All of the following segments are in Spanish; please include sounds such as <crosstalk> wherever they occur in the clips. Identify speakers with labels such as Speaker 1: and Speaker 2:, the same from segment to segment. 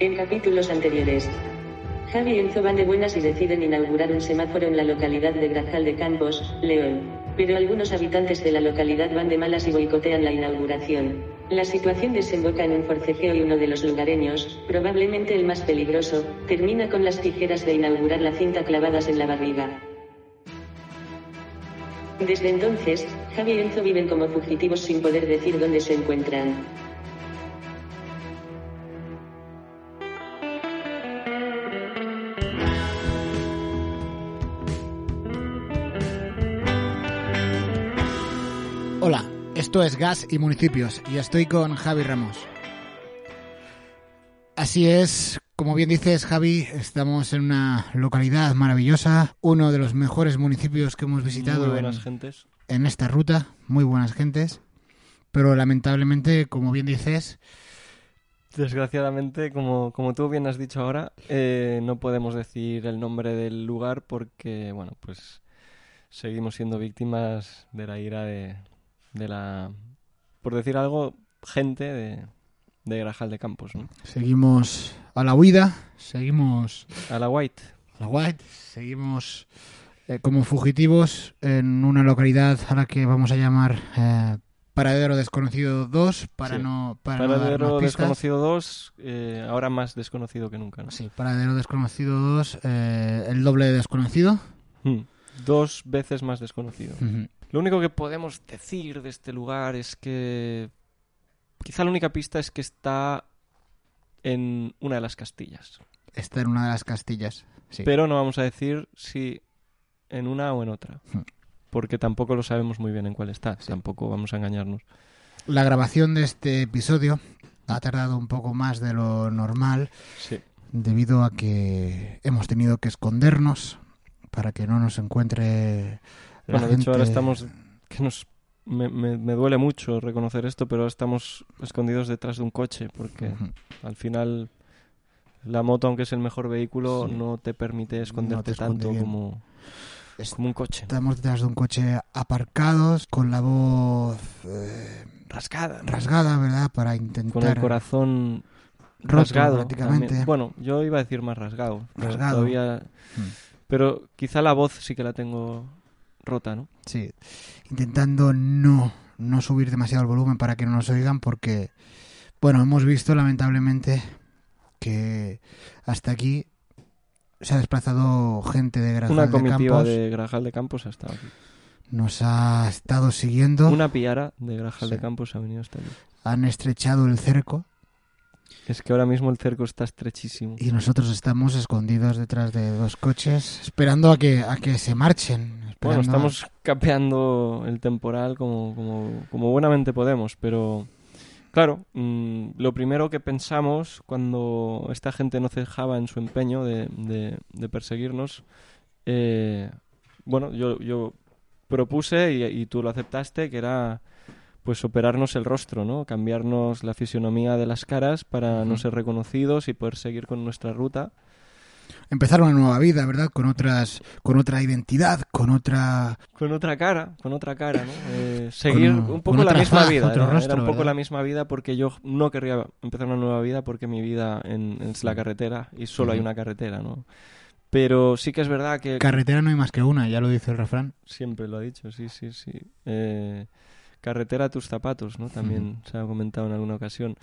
Speaker 1: En capítulos anteriores, Javi y Enzo van de buenas y deciden inaugurar un semáforo en la localidad de Grajal de Campos, León. Pero algunos habitantes de la localidad van de malas y boicotean la inauguración. La situación desemboca en un forcejeo y uno de los lugareños, probablemente el más peligroso, termina con las tijeras de inaugurar la cinta clavadas en la barriga. Desde entonces, Javi y Enzo viven como fugitivos sin poder decir dónde se encuentran.
Speaker 2: Esto es Gas y Municipios y estoy con Javi Ramos. Así es, como bien dices Javi, estamos en una localidad maravillosa, uno de los mejores municipios que hemos visitado
Speaker 3: Muy buenas
Speaker 2: en,
Speaker 3: gentes.
Speaker 2: en esta ruta, muy buenas gentes, pero lamentablemente, como bien dices,
Speaker 3: Desgraciadamente, como, como tú bien has dicho ahora, eh, no podemos decir el nombre del lugar porque, bueno, pues seguimos siendo víctimas de la ira de, de la, por decir algo, gente de, de Grajal de Campos, ¿no?
Speaker 2: seguimos a la huida, seguimos
Speaker 3: A la White.
Speaker 2: a la white, seguimos eh, como fugitivos en una localidad a la que vamos a llamar eh, Paradero Desconocido 2 para
Speaker 3: Sí.
Speaker 2: no para no dar
Speaker 3: Paradero
Speaker 2: pistas.
Speaker 3: Desconocido 2, eh, ahora más desconocido que nunca, ¿no?
Speaker 2: Sí, Paradero Desconocido 2, eh, el doble de desconocido.
Speaker 3: Hmm. Dos veces más desconocido. Lo único que podemos decir de este lugar es que quizá la única pista es que está en una de las Castillas.
Speaker 2: Está en una de las castillas. Sí.
Speaker 3: Pero no vamos a decir si en una o en otra.
Speaker 2: Hmm.
Speaker 3: Porque tampoco lo sabemos muy bien en cuál está.
Speaker 2: Sí.
Speaker 3: Tampoco vamos a engañarnos.
Speaker 2: La grabación de este episodio ha tardado un poco más de lo normal
Speaker 3: Sí.
Speaker 2: debido a que hemos tenido que escondernos para que no nos encuentre
Speaker 3: Bueno, de hecho, ahora estamos. Que nos, me, me- me duele mucho reconocer esto, pero estamos escondidos detrás de un coche. Porque al final. La moto, aunque es el mejor vehículo,
Speaker 2: Sí.
Speaker 3: no te permite esconderte
Speaker 2: esconde
Speaker 3: tanto como,
Speaker 2: Es-
Speaker 3: como un coche.
Speaker 2: Estamos detrás de un coche aparcados con la voz eh,
Speaker 3: Rasgada.
Speaker 2: rasgada, ¿verdad? Para intentar
Speaker 3: Con el corazón
Speaker 2: roto
Speaker 3: rasgado.
Speaker 2: prácticamente.
Speaker 3: también. Bueno, yo iba a decir más rasgado.
Speaker 2: Rasgado.
Speaker 3: Todavía...
Speaker 2: Mm.
Speaker 3: Pero quizá la voz sí que la tengo rota, ¿no?
Speaker 2: Sí, intentando no, no subir demasiado el volumen para que no nos oigan porque, bueno, hemos visto lamentablemente que hasta aquí se ha desplazado gente de Grajal
Speaker 3: Una
Speaker 2: de
Speaker 3: comitiva
Speaker 2: Campos,
Speaker 3: de Grajal de Campos ha estado aquí.
Speaker 2: nos ha estado siguiendo,
Speaker 3: Una piara de Grajal
Speaker 2: Sí.
Speaker 3: de Campos ha venido hasta aquí.
Speaker 2: han estrechado el cerco
Speaker 3: Es que ahora mismo el cerco está estrechísimo.
Speaker 2: y nosotros estamos escondidos detrás de dos coches esperando a que, a que se marchen.
Speaker 3: Bueno,
Speaker 2: a-
Speaker 3: estamos capeando el temporal como, como, como buenamente podemos, pero claro, mm, lo primero que pensamos cuando esta gente no cejaba en su empeño de, de- de perseguirnos, eh, bueno, yo, yo propuse y, y tú lo aceptaste, que era pues operarnos el rostro, ¿no? Cambiarnos la fisionomía de las caras para no ser reconocidos y poder seguir con nuestra ruta.
Speaker 2: Empezar una nueva vida, ¿verdad? Con otras, con otra identidad, con otra
Speaker 3: Con otra cara, con otra cara, ¿no? Eh, seguir
Speaker 2: Con-
Speaker 3: un poco la misma
Speaker 2: faz,
Speaker 3: vida.
Speaker 2: otro
Speaker 3: Era,
Speaker 2: rostro,
Speaker 3: era un poco
Speaker 2: ¿verdad?
Speaker 3: la misma vida porque yo no querría empezar una nueva vida porque mi vida en, es la carretera y solo hay una carretera, ¿no? Pero sí que es verdad que
Speaker 2: carretera, no hay más que una, ya lo dice el refrán.
Speaker 3: siempre lo ha dicho, sí, sí, sí. Eh, carretera a tus zapatos, ¿no? También se ha comentado en alguna ocasión.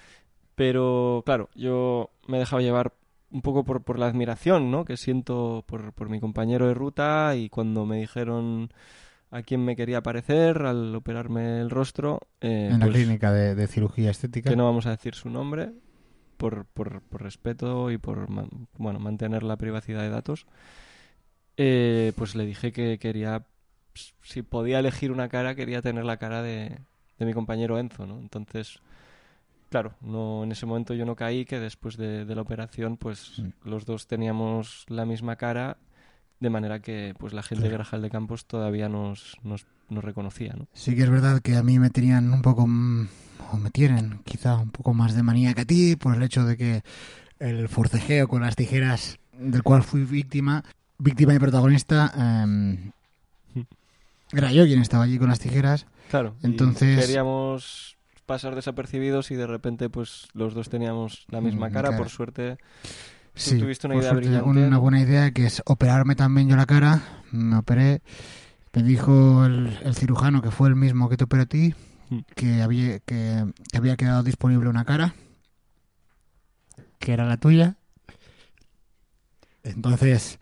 Speaker 3: Pero claro, yo me he dejado llevar un poco por, por la admiración, ¿no? Que siento por, por mi compañero de ruta y cuando me dijeron a quién me quería parecer al operarme el rostro, eh,
Speaker 2: en la
Speaker 3: pues,
Speaker 2: clínica de, de cirugía estética.
Speaker 3: que no vamos a decir su nombre por, por, por respeto y por man- bueno mantener la privacidad de datos eh, pues le dije que quería si podía elegir una cara quería tener la cara de, de mi compañero Enzo no entonces claro, no en ese momento yo no caí, que después de, de la operación, pues
Speaker 2: Mm.
Speaker 3: los dos teníamos la misma cara, de manera que pues la gente de. Grajal de Campos todavía nos, nos, nos reconocía, ¿no?
Speaker 2: Sí que es verdad que a mí me tenían un poco, o me tienen quizá un poco más de manía que a ti, por el hecho de que el forcejeo con las tijeras del cual fui víctima, víctima y protagonista, em, era yo quien estaba allí con las tijeras.
Speaker 3: Claro,
Speaker 2: Entonces-
Speaker 3: queríamos pasar desapercibidos y de repente pues los dos teníamos la misma
Speaker 2: Mm,
Speaker 3: cara, por suerte.
Speaker 2: Sí,
Speaker 3: tuviste una
Speaker 2: por
Speaker 3: idea
Speaker 2: suerte,
Speaker 3: brillante.
Speaker 2: una buena idea que es operarme también yo la cara. Me operé. Me dijo el, el cirujano que fue el mismo que te operó a ti
Speaker 3: Mm.
Speaker 2: que había que, que había quedado disponible una cara que era la tuya. Entonces,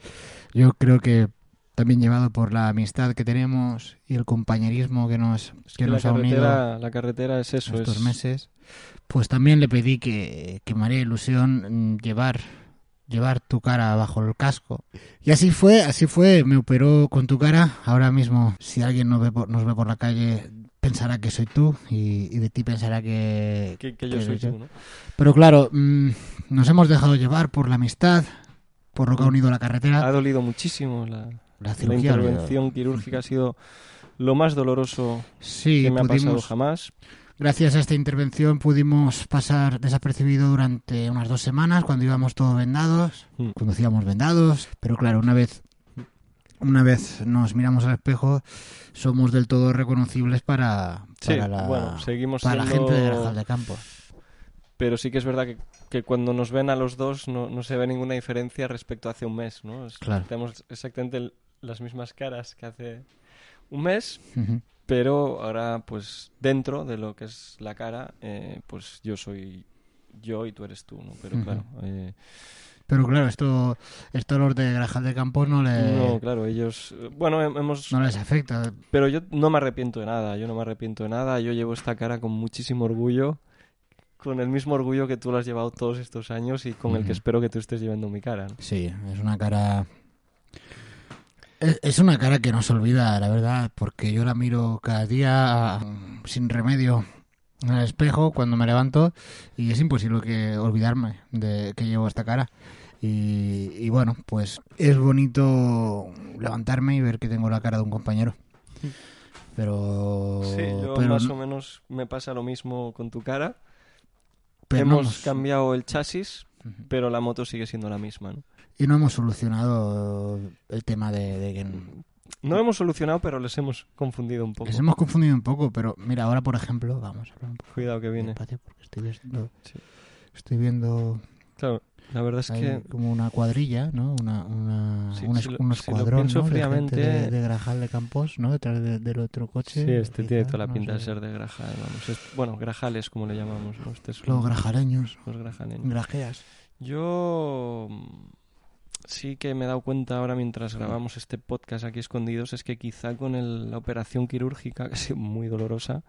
Speaker 2: yo creo que también llevado por la amistad que tenemos y el compañerismo que nos, que nos ha unido
Speaker 3: la carretera es eso,
Speaker 2: estos
Speaker 3: es
Speaker 2: meses, pues también le pedí que, que me haría ilusión mm, llevar llevar tu cara bajo el casco. Y así fue, así fue, me operó con tu cara. Ahora mismo, si alguien nos ve por, nos ve por la calle, pensará que soy tú y, y de ti pensará que...
Speaker 3: que, que yo soy tú, ¿no?
Speaker 2: Pero claro, mm, nos hemos dejado llevar por la amistad, por lo que ha unido la carretera.
Speaker 3: Ha dolido muchísimo la,
Speaker 2: La
Speaker 3: la intervención quirúrgica ha sido lo más doloroso
Speaker 2: Sí,
Speaker 3: que me ha pasado
Speaker 2: pudimos,
Speaker 3: jamás.
Speaker 2: Gracias a esta intervención pudimos pasar desapercibido durante unas dos semanas cuando íbamos todos vendados,
Speaker 3: Mm.
Speaker 2: conducíamos vendados, pero claro, una vez una vez nos miramos al espejo, somos del todo reconocibles para,
Speaker 3: Sí,
Speaker 2: la,
Speaker 3: bueno, seguimos
Speaker 2: para la
Speaker 3: siendo-
Speaker 2: gente de Grajal de Campos.
Speaker 3: Pero sí que es verdad que, que cuando nos ven a los dos no, no se ve ninguna diferencia respecto a hace un mes, ¿no? Es-
Speaker 2: Claro.
Speaker 3: Tenemos exactamente el- las mismas caras que hace un mes, pero ahora pues dentro de lo que es la cara, eh, pues yo soy yo y tú eres tú, ¿no? Pero claro, eh,
Speaker 2: Pero claro, esto esto a los de Grajal de Campos no, le,
Speaker 3: no, claro, ellos, bueno, hem- hemos,
Speaker 2: no les afecta.
Speaker 3: pero yo no me arrepiento de nada, yo no me arrepiento de nada, yo llevo esta cara con muchísimo orgullo, con el mismo orgullo que tú lo has llevado todos estos años y con el que espero que tú estés llevando mi cara. ¿no?
Speaker 2: Sí, es una cara. Es, una cara que no se olvida, la verdad, porque yo la miro cada día mm, sin remedio en el espejo cuando me levanto y es imposible que olvidarme de que llevo esta cara. Y, y bueno, pues es bonito levantarme y ver que tengo la cara de un compañero. Pero,
Speaker 3: Sí, yo
Speaker 2: pero,
Speaker 3: más o menos me pasa lo mismo con tu cara.
Speaker 2: pero no
Speaker 3: Hemos cambiado el chasis, pero la moto sigue siendo la misma. ¿no?
Speaker 2: Y no hemos solucionado el tema de, de que
Speaker 3: No hemos solucionado, pero les hemos confundido un poco.
Speaker 2: Les hemos confundido un poco, pero mira, ahora por ejemplo, vamos a hablar un poco
Speaker 3: Cuidado que viene.
Speaker 2: porque estoy viendo,
Speaker 3: Sí.
Speaker 2: estoy viendo
Speaker 3: Claro, la verdad es que
Speaker 2: como una cuadrilla, ¿no? Una, una,
Speaker 3: Sí,
Speaker 2: un,
Speaker 3: si lo-
Speaker 2: un escuadrón,
Speaker 3: fríamente-
Speaker 2: de, de Grajal de Campos, ¿no? Detrás de- del otro coche.
Speaker 3: sí, este tiene
Speaker 2: quizá,
Speaker 3: toda la
Speaker 2: no
Speaker 3: pinta de ser de Grajal. Vamos. Es- bueno, Grajales, como le llamamos. ¿no? Este es
Speaker 2: Los grajaleños,
Speaker 3: los grajaleños.
Speaker 2: grajeas.
Speaker 3: Yo sí que me he dado cuenta ahora mientras grabamos este podcast aquí escondidos es que quizá con el- la operación quirúrgica, <laughs> que ha sido muy dolorosa,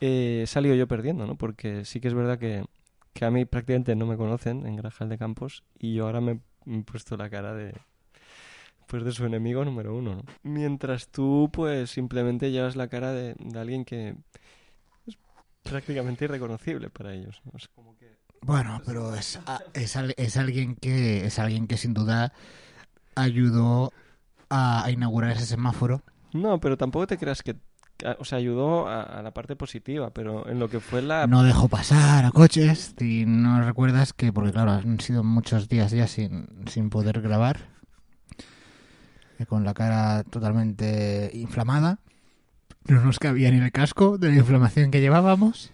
Speaker 3: eh, he salido yo perdiendo, ¿no? Porque sí que es verdad que, que a mí prácticamente no me conocen en Grajal de Campos y yo ahora me, me he puesto la cara de pues de su enemigo número uno, ¿no? Mientras tú pues simplemente llevas la cara de, de alguien que es prácticamente irreconocible para ellos, ¿no? Es como que
Speaker 2: Bueno, pero es, es, es alguien que es alguien que sin duda ayudó a, a inaugurar ese semáforo.
Speaker 3: No, pero tampoco te creas que, que- o sea, ayudó a, a la parte positiva, pero en lo que fue la...
Speaker 2: no dejó pasar a coches y no recuerdas que porque claro han sido muchos días ya sin, sin poder grabar y con la cara totalmente inflamada no nos cabía ni el casco de la inflamación que llevábamos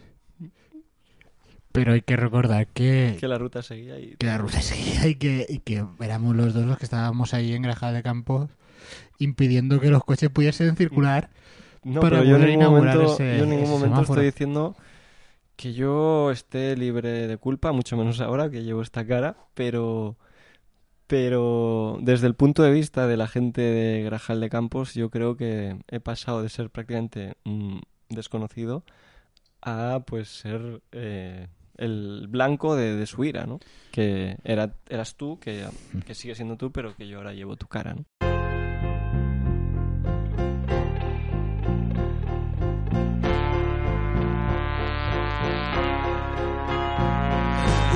Speaker 2: pero hay que recordar que,
Speaker 3: que la ruta seguía y...
Speaker 2: que la ruta seguía y que, y que éramos los dos los que estábamos ahí en Grajal de Campos impidiendo que los coches pudiesen circular
Speaker 3: No,
Speaker 2: para
Speaker 3: pero yo en ningún
Speaker 2: inaugurar
Speaker 3: momento,
Speaker 2: ese-
Speaker 3: yo en ningún momento
Speaker 2: semáforo.
Speaker 3: estoy diciendo que yo esté libre de culpa, mucho menos ahora que llevo esta cara, pero... Pero desde el punto de vista de la gente de Grajal de Campos, yo creo que he pasado de ser prácticamente desconocido a pues ser eh, el blanco de, de su ira, ¿no? Que era, eras tú, que, que sigue siendo tú, pero que yo ahora llevo tu cara, ¿no?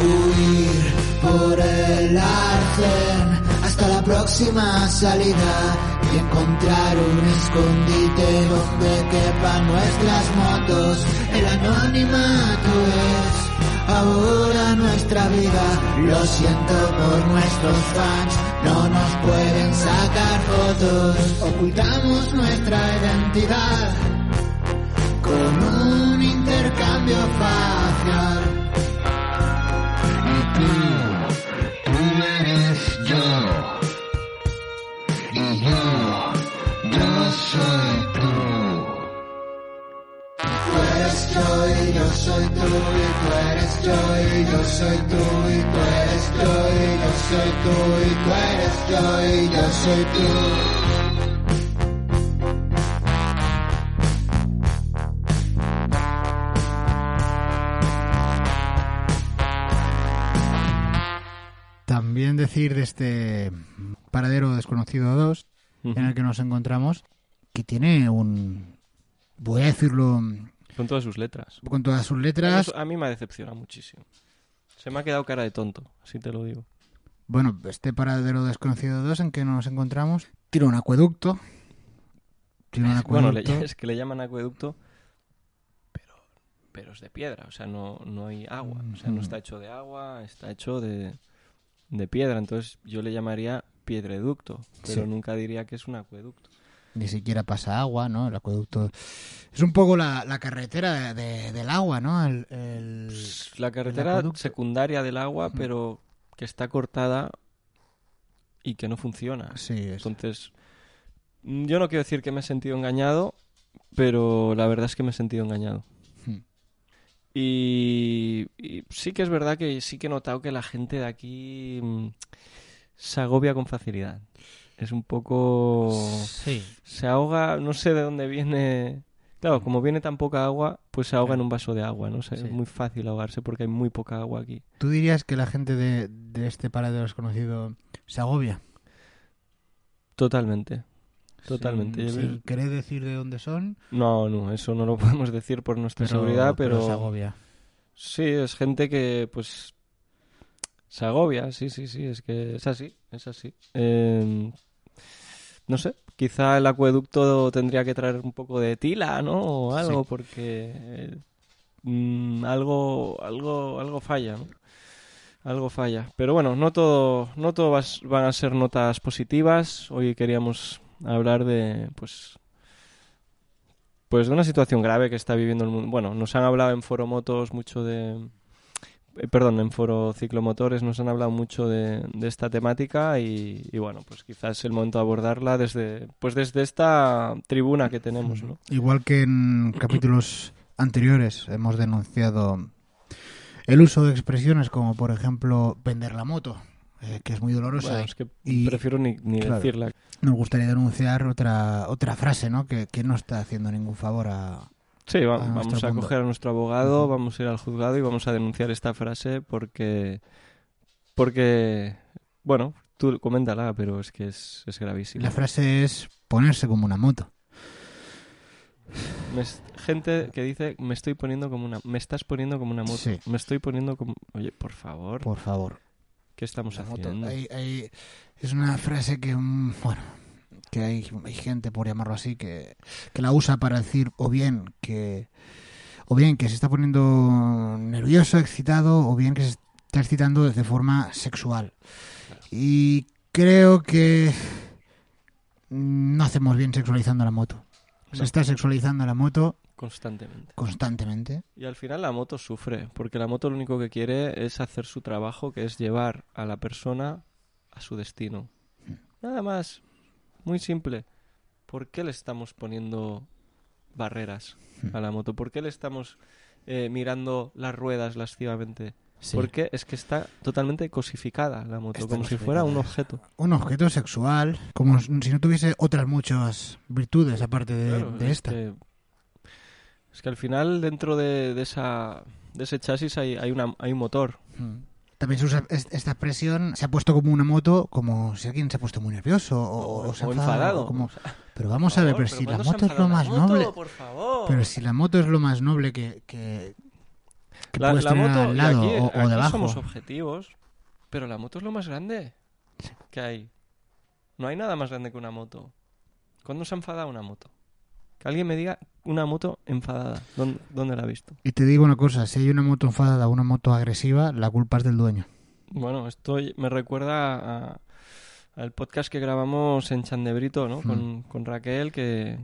Speaker 2: Huir por el arcén hasta la próxima salida y encontrar un escondite donde quepan nuestras motos. El anonimato es ahora nuestra vida. Lo siento por nuestros fans, no nos pueden sacar fotos. Ocultamos nuestra identidad con un intercambio facial. Yo soy tú y tú eres yo y yo soy tú y tú eres yo y yo soy tú y tú eres yo y yo soy tú. También decir de este paradero desconocido 2 en el que nos encontramos que tiene un voy a decirlo
Speaker 3: Con todas sus letras.
Speaker 2: con todas sus letras
Speaker 3: a mí me ha decepcionado muchísimo. Se me ha quedado cara de tonto, así te lo digo.
Speaker 2: Bueno, este paradero desconocido 2 en que nos encontramos tiene un acueducto. Un
Speaker 3: Bueno,
Speaker 2: acueducto.
Speaker 3: le- <laughs> es que le llaman acueducto, pero, pero es de piedra, o sea, no, no hay agua. O sea, no está hecho de agua, está hecho de, de piedra. Entonces yo le llamaría piedreducto, pero
Speaker 2: Sí.
Speaker 3: nunca diría que es un acueducto.
Speaker 2: Ni siquiera pasa agua, ¿no? El acueducto es un poco la, la carretera de- de- del agua, ¿no? El, el-
Speaker 3: La carretera secundaria del agua, pero que está cortada y que no funciona.
Speaker 2: Sí, es-
Speaker 3: Entonces, mm, yo no quiero decir que me he sentido engañado, pero la verdad es que me he sentido engañado.
Speaker 2: Hmm.
Speaker 3: Y, y sí que es verdad que sí que he notado que la gente de aquí mm, se agobia con facilidad. Es un poco...
Speaker 2: Sí.
Speaker 3: Se ahoga, no sé de dónde viene... Claro, como viene tan poca agua, pues se ahoga en un vaso de agua, ¿no? O sea,
Speaker 2: Sí.
Speaker 3: Es muy fácil ahogarse porque hay muy poca agua aquí.
Speaker 2: ¿Tú dirías que la gente de, de este paradero desconocido se agobia?
Speaker 3: Totalmente. Totalmente.
Speaker 2: Sin, sin querer decir de dónde son,
Speaker 3: No, no, eso no lo <laughs> podemos decir por nuestra
Speaker 2: pero,
Speaker 3: seguridad, pero...
Speaker 2: se agobia.
Speaker 3: Sí, es gente que pues se agobia, sí, sí, sí, es que es así, es así. Eh, no sé, quizá el acueducto tendría que traer un poco de tila, ¿no? O algo,
Speaker 2: Sí.
Speaker 3: porque eh, mm, algo, algo, algo falla, ¿no? Algo falla. Pero bueno, no todo, no todo vas- van a ser notas positivas. Hoy queríamos hablar de, pues, pues de una situación grave que está viviendo el mundo. Bueno, nos han hablado en Foro Motos mucho de... eh, Perdón, en Foro Ciclomotores nos han hablado mucho de, de esta temática y, y bueno, pues quizás es el momento de abordarla desde, pues desde esta tribuna que tenemos, ¿no?
Speaker 2: Igual que en capítulos anteriores hemos denunciado el uso de expresiones como, por ejemplo, vender la moto, eh, que es muy dolorosa.
Speaker 3: Bueno, es que
Speaker 2: y-
Speaker 3: prefiero ni, ni
Speaker 2: claro.
Speaker 3: decirla.
Speaker 2: Nos gustaría denunciar otra otra frase, ¿no? Que, que no está haciendo ningún favor a...
Speaker 3: Sí, va-
Speaker 2: a nuestro
Speaker 3: vamos a coger a nuestro abogado, vamos a ir al juzgado y vamos a denunciar esta frase porque, porque, bueno, tú coméntala, pero es que es, es gravísima.
Speaker 2: La frase es ponerse como una moto.
Speaker 3: Me gente que dice, me estoy poniendo como una, me estás poniendo como una moto,
Speaker 2: Sí.
Speaker 3: me estoy poniendo como, oye, por favor,
Speaker 2: Por favor.
Speaker 3: ¿qué estamos
Speaker 2: La moto.
Speaker 3: haciendo?
Speaker 2: Hay- hay- es una frase que, mm, bueno, que hay, hay gente, por llamarlo así, que, que la usa para decir o bien que o bien que se está poniendo nervioso, excitado, o bien que se está excitando de forma sexual. Y creo que no hacemos bien sexualizando la moto. Se
Speaker 3: No.
Speaker 2: está sexualizando la moto
Speaker 3: Constantemente.
Speaker 2: constantemente.
Speaker 3: Y al final la moto sufre, porque la moto lo único que quiere es hacer su trabajo, que es llevar a la persona a su destino. Nada más, muy simple. ¿Por qué le estamos poniendo barreras a la moto? ¿Por qué le estamos eh, mirando las ruedas lascivamente?
Speaker 2: Sí.
Speaker 3: Porque es que está totalmente cosificada la moto,
Speaker 2: Está
Speaker 3: como si fuera un objeto.
Speaker 2: Un objeto sexual, como si no tuviese otras muchas virtudes aparte de,
Speaker 3: Claro,
Speaker 2: de
Speaker 3: es
Speaker 2: esta.
Speaker 3: Que, es que al final dentro de, de esa de ese chasis hay, hay, una, hay un motor.
Speaker 2: Mm. También se usa es- esta expresión, se ha puesto como una moto, como si alguien se ha puesto muy nervioso o, o se ha
Speaker 3: o
Speaker 2: enfadado, o como-
Speaker 3: O
Speaker 2: Pero vamos a ver, pero si la moto es lo más noble,
Speaker 3: Por favor.
Speaker 2: pero si la moto es lo más noble que, que- que
Speaker 3: La,
Speaker 2: puedes
Speaker 3: la
Speaker 2: tener
Speaker 3: moto,
Speaker 2: al lado
Speaker 3: aquí,
Speaker 2: o, o
Speaker 3: aquí
Speaker 2: debajo.
Speaker 3: somos objetivos, pero la moto es lo más grande que hay. No hay nada más grande que una moto. ¿Cuándo se ha enfadado una moto? Que alguien me diga una moto enfadada. ¿Dónde, dónde la ha visto?
Speaker 2: Y te digo una cosa, si hay una moto enfadada o una moto agresiva, la culpa es del dueño.
Speaker 3: Bueno, esto me recuerda a- al podcast que grabamos en Chandebrito, ¿no?
Speaker 2: Hmm.
Speaker 3: Con, con Raquel, que,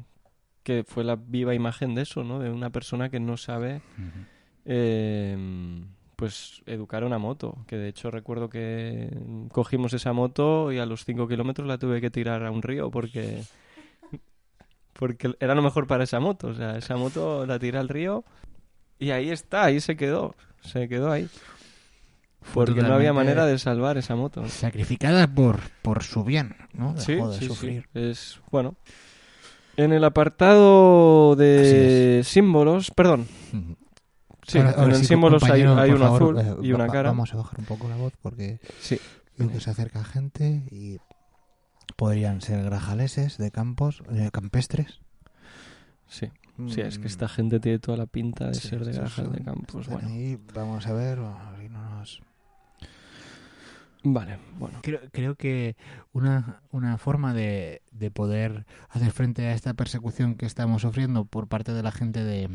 Speaker 3: que fue la viva imagen de eso, ¿no? De una persona que no sabe, eh, pues, educar una moto. Que de hecho recuerdo que cogimos esa moto y a los 5 kilómetros la tuve que tirar a un río porque... Porque era lo mejor para esa moto. O sea, esa moto la tiré al río y ahí está, ahí se quedó. Se quedó ahí. Porque no había manera de salvar esa moto.
Speaker 2: Sacrificada por, por su bien, ¿no? Dejó
Speaker 3: Sí,
Speaker 2: de
Speaker 3: sí,
Speaker 2: sufrir.
Speaker 3: sí. Es bueno. En el apartado de símbolos, perdón. Sí,
Speaker 2: Ahora- ahora
Speaker 3: en símbolos hay,
Speaker 2: favor,
Speaker 3: azul
Speaker 2: eh,
Speaker 3: y una cara.
Speaker 2: Vamos a bajar un poco la voz porque
Speaker 3: Sí,
Speaker 2: creo que se acerca gente y podrían ser grajaleses de campos, eh, campestres.
Speaker 3: sí. Sí, es que
Speaker 2: Mm,
Speaker 3: esta gente tiene toda la pinta de
Speaker 2: sí,
Speaker 3: ser de Grajal de Campos. Bueno,
Speaker 2: ahí, vamos a ver si no nos...
Speaker 3: vale, bueno.
Speaker 2: Creo, creo que una, una forma de, de poder hacer frente a esta persecución que estamos sufriendo por parte de la gente de,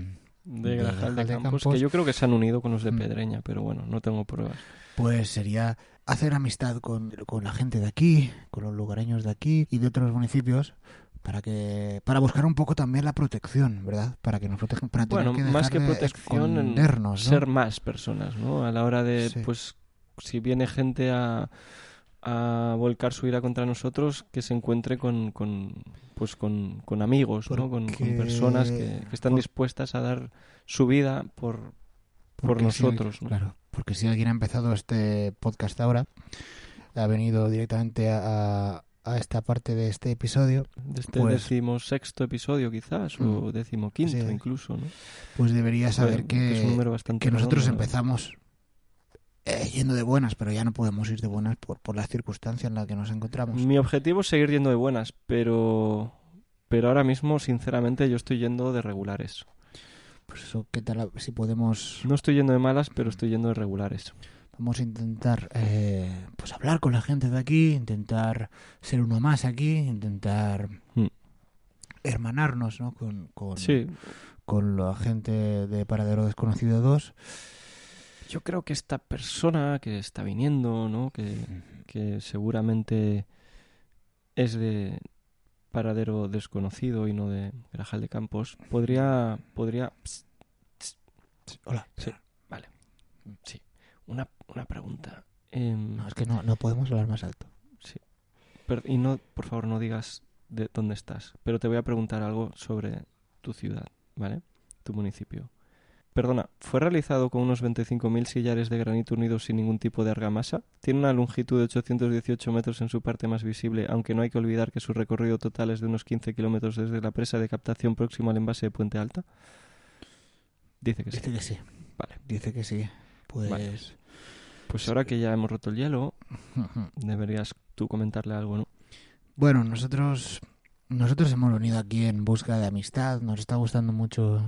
Speaker 3: De
Speaker 2: de
Speaker 3: Grajal de
Speaker 2: Grajal de
Speaker 3: Campos,
Speaker 2: Campos.
Speaker 3: que yo creo que se han unido con los de
Speaker 2: Mm.
Speaker 3: Pedreña, pero bueno, no tengo pruebas.
Speaker 2: Pues sería hacer amistad con, con la gente de aquí, con los lugareños de aquí y de otros municipios para que para buscar un poco también la protección, ¿verdad? Para que nos protejan, para tener que
Speaker 3: más que protección, en
Speaker 2: ¿no?
Speaker 3: ser más personas, ¿no? A la hora de,
Speaker 2: Sí.
Speaker 3: pues, si viene gente a, a volcar su ira contra nosotros, que se encuentre con, con pues, con, con amigos, ¿no? Con, personas que, que están
Speaker 2: por-
Speaker 3: dispuestas a dar su vida por, por
Speaker 2: Porque
Speaker 3: nosotros, ¿no?
Speaker 2: Claro, porque si alguien ha empezado este podcast ahora, ha venido directamente a, esta parte de este episodio,
Speaker 3: De este
Speaker 2: Pues-
Speaker 3: decimosexto episodio, quizás, o
Speaker 2: Mm.
Speaker 3: decimoquinto,
Speaker 2: Sí.
Speaker 3: incluso, ¿no?
Speaker 2: pues debería saber
Speaker 3: Que es un
Speaker 2: que,
Speaker 3: número bastante
Speaker 2: que nosotros empezamos eh, yendo de buenas, pero ya no podemos ir de buenas por, por las circunstancias en las que nos encontramos.
Speaker 3: Mi objetivo es seguir yendo de buenas, pero... Pero ahora mismo, sinceramente, yo estoy yendo de regulares.
Speaker 2: Pues eso, ¿qué tal si podemos
Speaker 3: No estoy yendo de malas, pero estoy yendo de regulares.
Speaker 2: Vamos a intentar eh, pues hablar con la gente de aquí, intentar ser uno más aquí, intentar
Speaker 3: Mm.
Speaker 2: hermanarnos ¿no? con, con,
Speaker 3: Sí,
Speaker 2: con la gente de Paradero Desconocido 2.
Speaker 3: yo creo que esta persona que está viniendo, ¿no? Que, que seguramente es de paradero desconocido y no de Grajal de Campos, podría... podría...
Speaker 2: Hola.
Speaker 3: Sí, vale. Sí. Una, una pregunta. Em,
Speaker 2: No, es que no, no podemos hablar más alto.
Speaker 3: per- y no, por favor, no digas de dónde estás, pero te voy a preguntar algo sobre tu ciudad, ¿vale? Tu municipio. Perdona, ¿fue realizado con unos 25.000 sillares de granito unidos sin ningún tipo de argamasa? Tiene una longitud de 818 metros en su parte más visible, aunque no hay que olvidar que su recorrido total es de unos 15 kilómetros desde la presa de captación próxima al envase de Puente Alta. Dice que sí.
Speaker 2: Dice que sí.
Speaker 3: Vale.
Speaker 2: Dice que sí. Pues...
Speaker 3: Vale. Pues ahora que ya hemos roto el hielo, deberías tú comentarle algo, ¿no?
Speaker 2: Bueno, nosotros nosotros hemos venido aquí en busca de amistad. Nos está gustando mucho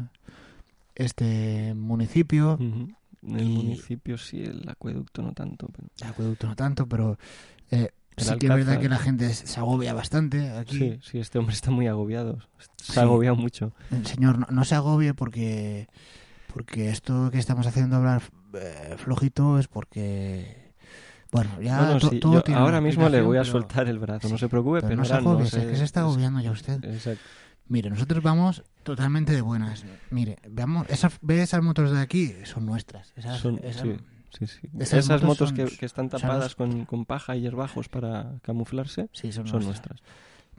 Speaker 2: este municipio.
Speaker 3: Ujú. El
Speaker 2: Y-
Speaker 3: municipio sí, el acueducto no tanto. Pero...
Speaker 2: El acueducto no tanto, pero eh, sí que es verdad que la gente se agobia bastante aquí.
Speaker 3: Sí, sí, este hombre está muy agobiado. Se
Speaker 2: Sí.
Speaker 3: ha agobiado mucho.
Speaker 2: El señor, no, no se agobie porque porque esto que estamos haciendo hablar eh, flojito es porque bueno ya
Speaker 3: No, no,
Speaker 2: to-
Speaker 3: sí,
Speaker 2: todo
Speaker 3: yo
Speaker 2: tiene
Speaker 3: ahora mismo le voy a
Speaker 2: pero-
Speaker 3: soltar el brazo, no se preocupe,
Speaker 2: pero
Speaker 3: pero,
Speaker 2: no se agobie,
Speaker 3: sé-
Speaker 2: es que se está agobiando ya usted.
Speaker 3: Exacto.
Speaker 2: Mire, nosotros vamos totalmente de buenas. Mire, veamos, esas, ve esas motos de aquí, son nuestras. Esas,
Speaker 3: Son-
Speaker 2: esas-
Speaker 3: sí, sí, sí.
Speaker 2: esas
Speaker 3: Esas,
Speaker 2: motos
Speaker 3: motos, que,
Speaker 2: son-
Speaker 3: que están tapadas con, con paja y hierbajos para camuflarse
Speaker 2: sí, son,
Speaker 3: son
Speaker 2: nuestras.
Speaker 3: nuestras.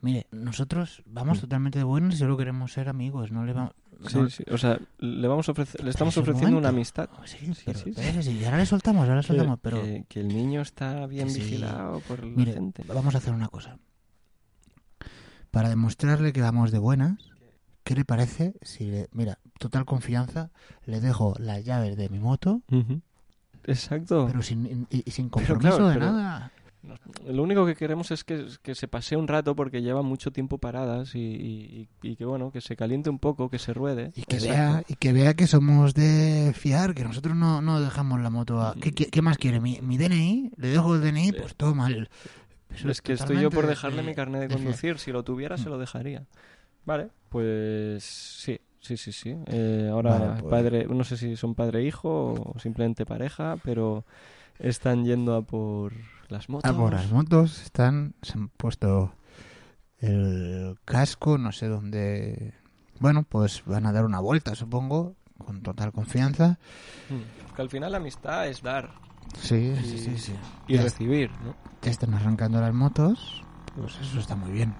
Speaker 2: Mire, nosotros vamos
Speaker 3: Mm.
Speaker 2: totalmente de buenas y solo queremos ser amigos. No le vamos.
Speaker 3: Sí, sí. O sea, le, vamos a ofrecer, le estamos ofreciendo una amistad.
Speaker 2: Sí,
Speaker 3: Sí,
Speaker 2: pero,
Speaker 3: sí, sí.
Speaker 2: ahora le soltamos, ahora le soltamos,
Speaker 3: que,
Speaker 2: pero
Speaker 3: que- que el niño está bien vigilado por la
Speaker 2: Mire,
Speaker 3: gente.
Speaker 2: vamos a hacer una cosa. Para demostrarle que vamos de buenas, ¿qué le parece si, le, mira, total confianza, le dejo las llaves de mi moto.
Speaker 3: Exacto.
Speaker 2: pero sin, y, y sin compromiso
Speaker 3: claro,
Speaker 2: de
Speaker 3: pero-
Speaker 2: nada?
Speaker 3: Lo único que queremos es que, que se pase un rato porque lleva mucho tiempo paradas y, y- y que bueno, que se caliente un poco, que se ruede.
Speaker 2: Y que,
Speaker 3: Exacto.
Speaker 2: vea, y que vea que somos de fiar, que nosotros no, no dejamos la moto a... ¿Qué, qué, qué más quiere? ¿Mi, mi DNI? ¿Le dejo el DNI? Pues toma. el-
Speaker 3: Es que estoy yo por dejarle
Speaker 2: de-
Speaker 3: mi carnet de <laughs> conducir. Si lo tuviera, se lo dejaría. Vale, pues sí, sí, sí, sí. Eh, ahora,
Speaker 2: Vale, pues.
Speaker 3: padre, no sé si son padre e hijo o simplemente pareja, pero están yendo a por las motos.
Speaker 2: Ah, por las motos están, se han puesto el casco, no sé dónde. Bueno, pues van a dar una vuelta, supongo, con total confianza.
Speaker 3: Mm, Que al final la amistad es dar
Speaker 2: Sí, sí, sí, sí.
Speaker 3: y
Speaker 2: Ya,
Speaker 3: recibir, ¿no?
Speaker 2: ya están arrancando las motos, pues eso está muy bien.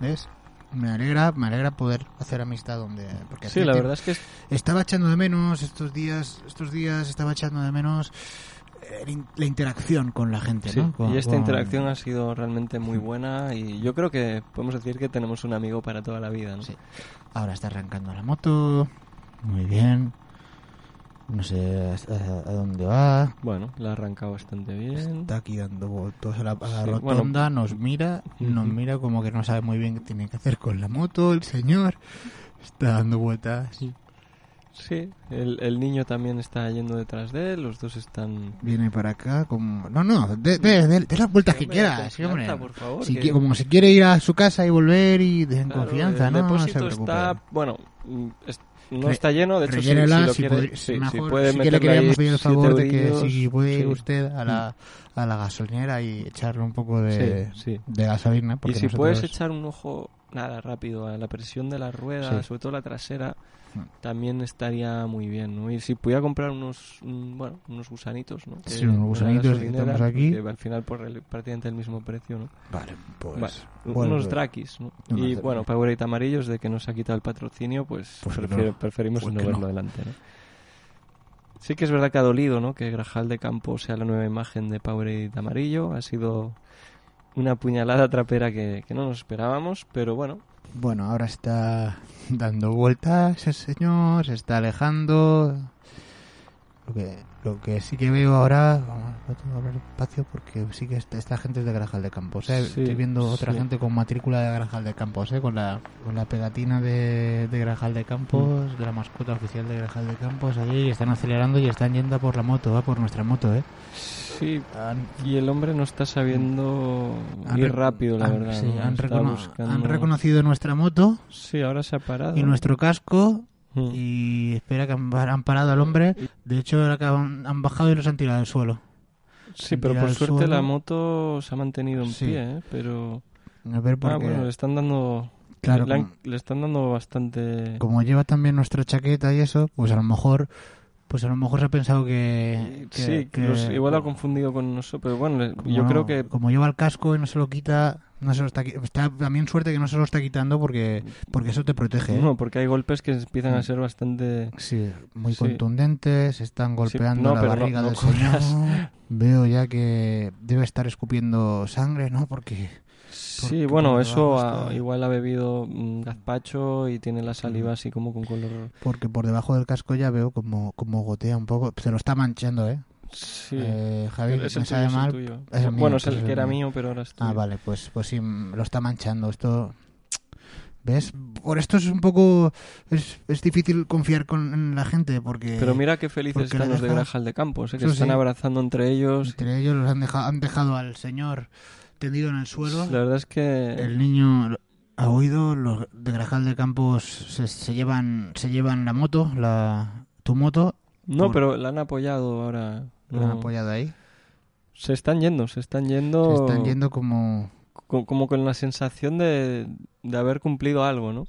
Speaker 2: ¿Ves? Me alegra, me alegra poder hacer amistad donde. Porque
Speaker 3: Sí, la verdad es que es-
Speaker 2: Estaba echando de menos estos días, estos días estaba echando de menos eh, la interacción con la gente,
Speaker 3: sí,
Speaker 2: ¿no? Con-
Speaker 3: y esta
Speaker 2: con-
Speaker 3: interacción ha sido realmente muy buena y yo creo que podemos decir que tenemos un amigo para toda la vida, ¿no?
Speaker 2: Sí. Ahora está arrancando la moto, muy bien. No sé a, a dónde va.
Speaker 3: Bueno, la ha arrancado bastante bien.
Speaker 2: Está aquí dando vueltas a la, a la
Speaker 3: Sí,
Speaker 2: rotonda, nos mira, nos mira como que no sabe muy bien qué tiene que hacer con la moto, el señor. Está dando vueltas.
Speaker 3: Sí, el, el niño también está yendo detrás de él, los dos están...
Speaker 2: Viene para acá como... No, no, de, de, de- de las vueltas que
Speaker 3: Hombre,
Speaker 2: quiera, sí,
Speaker 3: confianza,
Speaker 2: hombre.
Speaker 3: por favor,
Speaker 2: Si
Speaker 3: que-
Speaker 2: qui- como si quiere ir a su casa y volver y en
Speaker 3: Claro,
Speaker 2: confianza,
Speaker 3: el
Speaker 2: ¿no? No se
Speaker 3: está, bueno, es- no está lleno, de hecho, si, si lo
Speaker 2: si
Speaker 3: quiere,
Speaker 2: podri-
Speaker 3: sí,
Speaker 2: si
Speaker 3: si
Speaker 2: mejor,
Speaker 3: puede
Speaker 2: si quiere pedir el
Speaker 3: siete
Speaker 2: favor de que
Speaker 3: eurillos,
Speaker 2: si puede ir
Speaker 3: sí.
Speaker 2: Usted a la, a la gasolinera y echarle un poco de,
Speaker 3: Sí,
Speaker 2: de gasolina.
Speaker 3: Y si
Speaker 2: nosotros-
Speaker 3: puedes echar un ojo, nada, rápido a la presión de las ruedas,
Speaker 2: Sí.
Speaker 3: sobre todo la trasera,
Speaker 2: Mm.
Speaker 3: también estaría muy bien, ¿no? Y si pudiera comprar unos, bueno, unos gusanitos, ¿no?
Speaker 2: Sí, unos gusanitos que estamos aquí.
Speaker 3: Que al final por el- prácticamente el mismo precio, ¿no?
Speaker 2: Vale, pues...
Speaker 3: Vale,
Speaker 2: bueno,
Speaker 3: unos
Speaker 2: pues-
Speaker 3: drakis, ¿no? Y bueno, Powerade amarillos de que nos ha quitado el patrocinio, pues,
Speaker 2: Pues
Speaker 3: prefiero-
Speaker 2: no,
Speaker 3: preferimos
Speaker 2: pues
Speaker 3: no verlo
Speaker 2: no.
Speaker 3: delante, ¿no? Sí que es verdad que ha dolido, ¿no? Que Grajal de Campo sea la nueva imagen de Powerade amarillo. Ha sido una puñalada trapera que, que no nos esperábamos, pero bueno,
Speaker 2: Bueno, ahora está dando vueltas el señor, se está alejando. Lo que, lo que sí que veo ahora, vamos, voy a hablar despacio porque sí que esta, esta gente es de Grajal de Campos. ¿eh?
Speaker 3: Sí,
Speaker 2: Estoy viendo otra
Speaker 3: sí.
Speaker 2: gente con matrícula de Grajal de Campos, ¿eh? con, la, con la pegatina de, de Grajal de Campos,
Speaker 3: Mm.
Speaker 2: de la mascota oficial de Grajal de Campos. Allí y están acelerando y están yendo a por la moto, por nuestra moto. ¿eh?
Speaker 3: sí.
Speaker 2: Han-
Speaker 3: Y el hombre no está sabiendo
Speaker 2: han
Speaker 3: ir
Speaker 2: re-
Speaker 3: rápido, la
Speaker 2: han-
Speaker 3: verdad.
Speaker 2: sí,
Speaker 3: ¿no?
Speaker 2: han, recono-
Speaker 3: buscando-
Speaker 2: han reconocido nuestra moto
Speaker 3: Sí, ahora se ha parado.
Speaker 2: y nuestro casco
Speaker 3: Mm.
Speaker 2: y espera que han, han parado al hombre. De hecho, ahora que han, han bajado y los han tirado al suelo.
Speaker 3: Sí, pero por suerte
Speaker 2: suelo.
Speaker 3: la moto se ha mantenido en
Speaker 2: Sí.
Speaker 3: pie, ¿eh? Pero...
Speaker 2: A ver, porque,
Speaker 3: Ah, bueno, le están dando...
Speaker 2: claro,
Speaker 3: le, han-
Speaker 2: como,
Speaker 3: le están dando bastante...
Speaker 2: como lleva también nuestra chaqueta y eso, pues a lo mejor, pues a lo mejor se ha pensado que, que-
Speaker 3: sí,
Speaker 2: que-
Speaker 3: los- igual lo ha confundido con nosotros, pero bueno, yo
Speaker 2: no-
Speaker 3: creo que...
Speaker 2: como lleva el casco y no se lo quita, no se lo está, está también suerte que no se lo está quitando porque, porque eso te protege. ¿eh?
Speaker 3: No, porque hay golpes que empiezan a ser bastante...
Speaker 2: Sí, muy
Speaker 3: Sí.
Speaker 2: contundentes, están golpeando
Speaker 3: no,
Speaker 2: la barriga
Speaker 3: no
Speaker 2: del señor. Veo ya que debe estar escupiendo sangre, ¿no? Porque
Speaker 3: Sí, bueno, eso ah, igual ha bebido mm, gazpacho y tiene la saliva así como con color...
Speaker 2: porque por debajo del casco ya veo como, como gotea un poco. Se lo está manchando, ¿eh?
Speaker 3: Sí.
Speaker 2: Eh, Javi,
Speaker 3: es
Speaker 2: me
Speaker 3: el tuyo,
Speaker 2: sabe
Speaker 3: es el
Speaker 2: mal.
Speaker 3: tuyo.
Speaker 2: es el mío,
Speaker 3: bueno, es el que era
Speaker 2: mío.
Speaker 3: mío, pero ahora es tuyo.
Speaker 2: Ah, vale, pues, pues sí, mm, lo está manchando. Esto, ¿ves? Por esto es un poco, es, es difícil confiar con en la gente porque
Speaker 3: Pero mira qué felices están los de Grajal de Campos, ¿eh? que
Speaker 2: Eso
Speaker 3: están
Speaker 2: sí.
Speaker 3: abrazando entre ellos.
Speaker 2: entre ellos los han dejado, han dejado al señor tendido en el suelo.
Speaker 3: La verdad es que...
Speaker 2: El niño ha oído, los de Grajal de Campos se, se llevan, se llevan la moto, la tu moto,
Speaker 3: No,
Speaker 2: por-
Speaker 3: pero la han apoyado ahora.
Speaker 2: la han
Speaker 3: No.
Speaker 2: apoyado ahí.
Speaker 3: Se están yendo, se están yendo...
Speaker 2: Se están yendo como
Speaker 3: co- como con la sensación de, de haber cumplido algo, ¿no?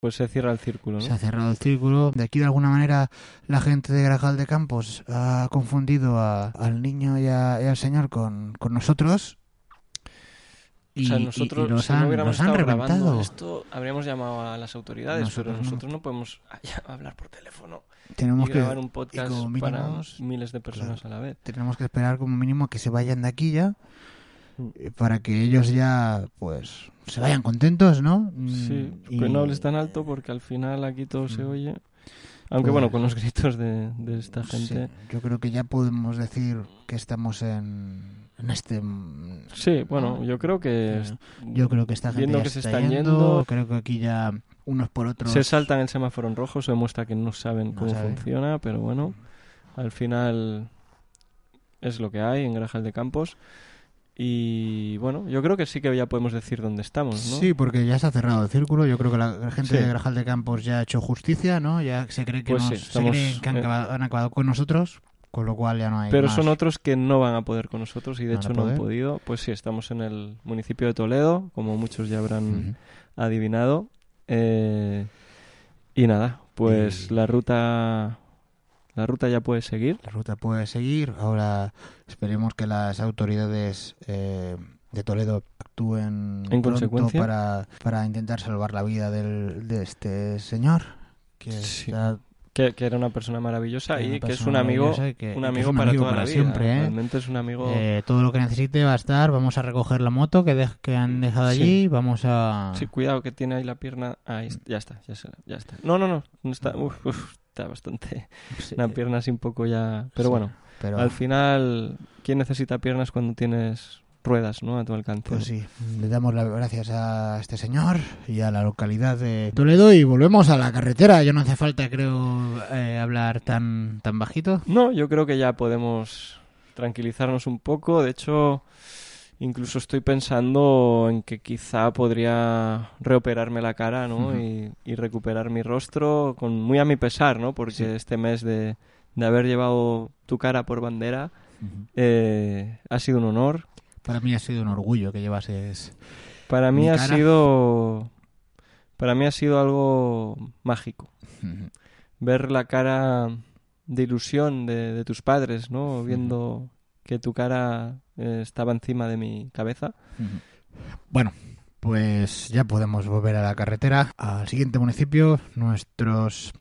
Speaker 3: Pues se cierra el círculo, ¿no?
Speaker 2: Se ha cerrado el círculo. De aquí, de alguna manera, la gente de Grajal de Campos ha confundido a- al niño y, a- y al señor con, con nosotros. Y,
Speaker 3: o sea,
Speaker 2: y- y
Speaker 3: nosotros
Speaker 2: los
Speaker 3: si
Speaker 2: han,
Speaker 3: no hubiéramos
Speaker 2: los han
Speaker 3: estado grabando esto, habríamos llamado a las autoridades,
Speaker 2: Nosotros
Speaker 3: pero
Speaker 2: no.
Speaker 3: nosotros no, podemos <laughs> hablar por teléfono
Speaker 2: Tenemos
Speaker 3: y
Speaker 2: que,
Speaker 3: grabar un podcast
Speaker 2: mínimo,
Speaker 3: para miles de personas a la vez.
Speaker 2: tenemos que esperar como mínimo a que se vayan de aquí ya.
Speaker 3: Mm.
Speaker 2: eh, Para que ellos ya, pues, se vayan contentos, ¿no? Mm,
Speaker 3: Sí,
Speaker 2: y-
Speaker 3: que no hables tan alto porque al final aquí todo se
Speaker 2: Mm.
Speaker 3: oye. Aunque
Speaker 2: Pues-
Speaker 3: bueno, con los gritos de, de esta
Speaker 2: Sí,
Speaker 3: gente.
Speaker 2: yo creo que ya podemos decir que estamos en, en este... mm,
Speaker 3: Sí, bueno, yo creo que
Speaker 2: Eh, Yo creo que esta gente
Speaker 3: viendo
Speaker 2: ya
Speaker 3: que se
Speaker 2: está
Speaker 3: están
Speaker 2: yendo,
Speaker 3: yendo,
Speaker 2: creo que aquí ya unos por otros...
Speaker 3: se saltan el semáforo en rojo, se demuestra que no saben
Speaker 2: No
Speaker 3: cómo funciona, pero bueno, al final es lo que hay en Grajal de Campos. Y bueno, yo creo que sí que ya podemos decir dónde estamos, ¿no?
Speaker 2: Sí, porque ya se ha cerrado el círculo. Yo creo que la, gente
Speaker 3: Sí.
Speaker 2: de Grajal de Campos ya ha hecho justicia, ¿no? Ya se cree que,
Speaker 3: Pues
Speaker 2: nos-
Speaker 3: sí,
Speaker 2: se creen que han,
Speaker 3: eh,
Speaker 2: acabado, han acabado con nosotros, con lo cual ya no hay
Speaker 3: Pero
Speaker 2: más.
Speaker 3: son otros que no van a poder con nosotros y de
Speaker 2: No
Speaker 3: hecho no han podido. Pues sí, estamos en el municipio de Toledo, como muchos ya habrán adivinado. Eh, y nada, pues
Speaker 2: Y-
Speaker 3: la ruta la ruta ya puede seguir.
Speaker 2: La ruta puede seguir. Ahora esperemos que las autoridades eh, de Toledo actúen
Speaker 3: En consecuencia.
Speaker 2: para, para intentar salvar la vida del, de este señor. Que
Speaker 3: Sí.
Speaker 2: está-
Speaker 3: Que, que era una persona maravillosa y que es un amigo,
Speaker 2: que-
Speaker 3: un amigo para
Speaker 2: amigo
Speaker 3: toda
Speaker 2: para
Speaker 3: la vida.
Speaker 2: siempre, ¿eh?
Speaker 3: Realmente es un amigo.
Speaker 2: eh, todo lo que necesite va a estar. Vamos a recoger la moto que, dej- que han dejado
Speaker 3: Sí.
Speaker 2: allí. Vamos a.
Speaker 3: Sí, cuidado que tiene ahí la pierna. Ahí ya está, ya, se- ya está. No, no, no, no está, uf, uf, está bastante.
Speaker 2: Sí,
Speaker 3: Una pierna así un poco ya. Pero
Speaker 2: Sí,
Speaker 3: bueno,
Speaker 2: pero,
Speaker 3: al final, ¿quién necesita piernas cuando tienes ruedas, no? A tu alcance.
Speaker 2: Pues sí, le damos las gracias a este señor y a la localidad de Toledo y volvemos a la carretera. Ya no hace falta, creo, eh, hablar tan, tan bajito.
Speaker 3: No, yo creo que ya podemos tranquilizarnos un poco. De hecho, incluso estoy pensando en que quizá podría reoperarme la cara, ¿no? Y, y recuperar mi rostro, con muy a mi pesar, ¿no? Porque
Speaker 2: Sí.
Speaker 3: este mes de, de haber llevado tu cara por bandera eh, ha sido un honor.
Speaker 2: Para mí ha sido un orgullo que llevases.
Speaker 3: Para mí
Speaker 2: Mi
Speaker 3: ha sido, para mí ha sido algo mágico. ver la cara de ilusión de, de tus padres, ¿no? Viendo que tu cara eh, estaba encima de mi cabeza.
Speaker 2: Bueno, pues ya podemos volver a la carretera. Al siguiente municipio, nuestros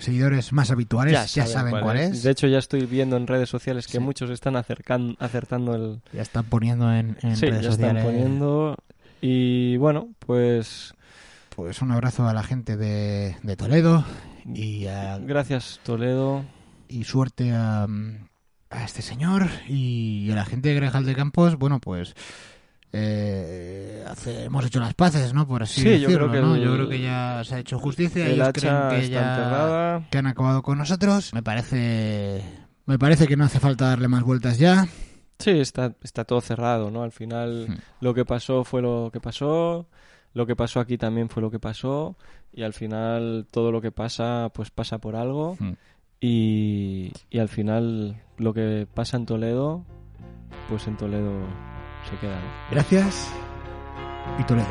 Speaker 2: seguidores más habituales ya, saben cuál, es.
Speaker 3: De hecho, ya estoy viendo en redes sociales que
Speaker 2: Sí.
Speaker 3: muchos están acercan- acertando el...
Speaker 2: Ya están poniendo en, en
Speaker 3: sí,
Speaker 2: redes
Speaker 3: ya
Speaker 2: sociales.
Speaker 3: están poniendo... Y bueno, pues
Speaker 2: Pues un abrazo a la gente de, de Toledo y, a-
Speaker 3: gracias Toledo.
Speaker 2: y suerte a, a este señor y a la gente de Grejal de Campos. Bueno, pues eh, hace- hemos hecho las paces, ¿no? Por así
Speaker 3: Sí, yo
Speaker 2: decirlo,
Speaker 3: creo que
Speaker 2: ¿no?
Speaker 3: el-
Speaker 2: Yo creo que ya se ha hecho justicia.
Speaker 3: El
Speaker 2: ellos
Speaker 3: hacha
Speaker 2: creen que
Speaker 3: está
Speaker 2: ya
Speaker 3: enterrada.
Speaker 2: que han acabado con nosotros. Me parece, me parece que no hace falta darle más vueltas ya.
Speaker 3: Sí, está, está todo cerrado, ¿no? Al final
Speaker 2: Hmm.
Speaker 3: lo que pasó fue lo que pasó, lo que pasó aquí también fue lo que pasó y al final todo lo que pasa pues pasa por algo y, y al final lo que pasa en Toledo pues en Toledo se.
Speaker 2: Gracias y Toledo.